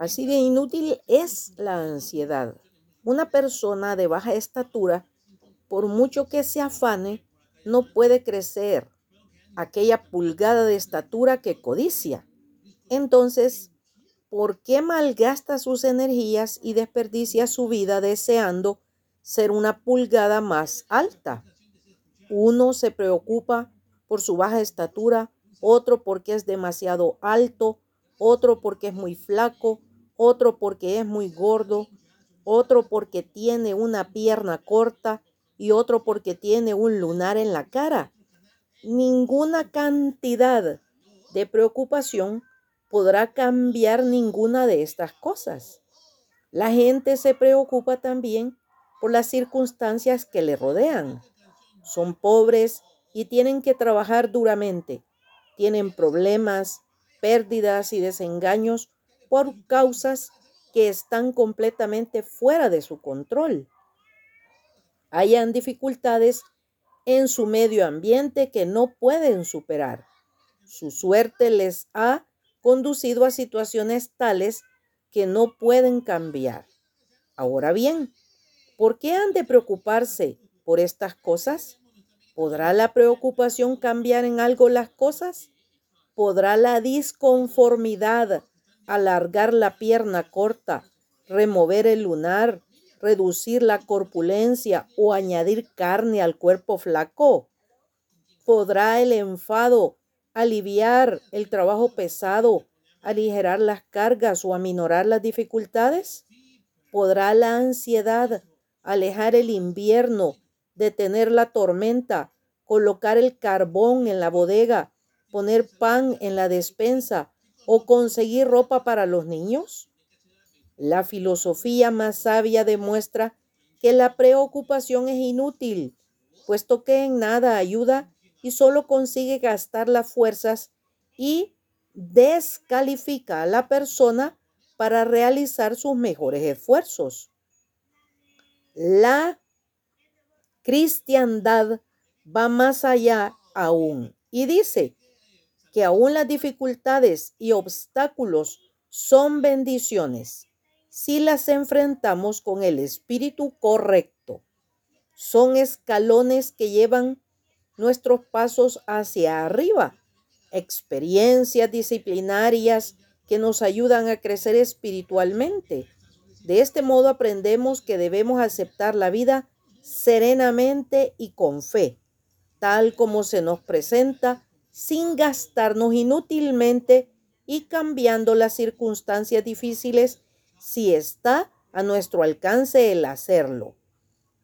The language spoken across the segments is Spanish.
Así de inútil es la ansiedad. Una persona de baja estatura, por mucho que se afane, no puede crecer aquella pulgada de estatura que codicia. Entonces, ¿por qué malgasta sus energías y desperdicia su vida deseando ser una pulgada más alta? Uno se preocupa por su baja estatura, otro porque es demasiado alto, otro porque es muy flaco, otro porque es muy gordo, otro porque tiene una pierna corta y otro porque tiene un lunar en la cara. Ninguna cantidad de preocupación podrá cambiar ninguna de estas cosas. La gente se preocupa también por las circunstancias que le rodean. Son pobres y tienen que trabajar duramente. Tienen problemas, pérdidas y desengaños por causas que están completamente fuera de su control. Hayan dificultades en su medio ambiente que no pueden superar. Su suerte les ha conducido a situaciones tales que no pueden cambiar. Ahora bien, ¿por qué han de preocuparse por estas cosas? ¿Podrá la preocupación cambiar en algo las cosas? ¿Podrá la disconformidad alargar la pierna corta, remover el lunar, reducir la corpulencia o añadir carne al cuerpo flaco? ¿Podrá el enfado aliviar el trabajo pesado, aligerar las cargas o aminorar las dificultades? ¿Podrá la ansiedad alejar el invierno, detener la tormenta, colocar el carbón en la bodega, poner pan en la despensa o conseguir ropa para los niños? La filosofía más sabia demuestra que la preocupación es inútil, puesto que en nada ayuda y solo consigue gastar las fuerzas y descalifica a la persona para realizar sus mejores esfuerzos. La cristiandad va más allá aún y dice que aún las dificultades y obstáculos son bendiciones si las enfrentamos con el espíritu correcto. Son escalones que llevan nuestros pasos hacia arriba, experiencias disciplinarias que nos ayudan a crecer espiritualmente. De este modo aprendemos que debemos aceptar la vida serenamente y con fe, tal como se nos presenta, sin gastarnos inútilmente y cambiando las circunstancias difíciles si está a nuestro alcance el hacerlo.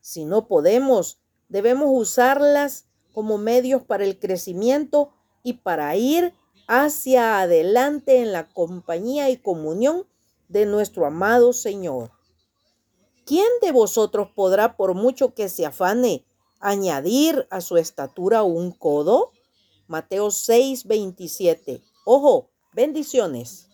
Si no podemos, debemos usarlas como medios para el crecimiento y para ir hacia adelante en la compañía y comunión de nuestro amado Señor. ¿Quién de vosotros podrá, por mucho que se afane, añadir a su estatura un codo? Mateo 6, 27. Ojo, bendiciones.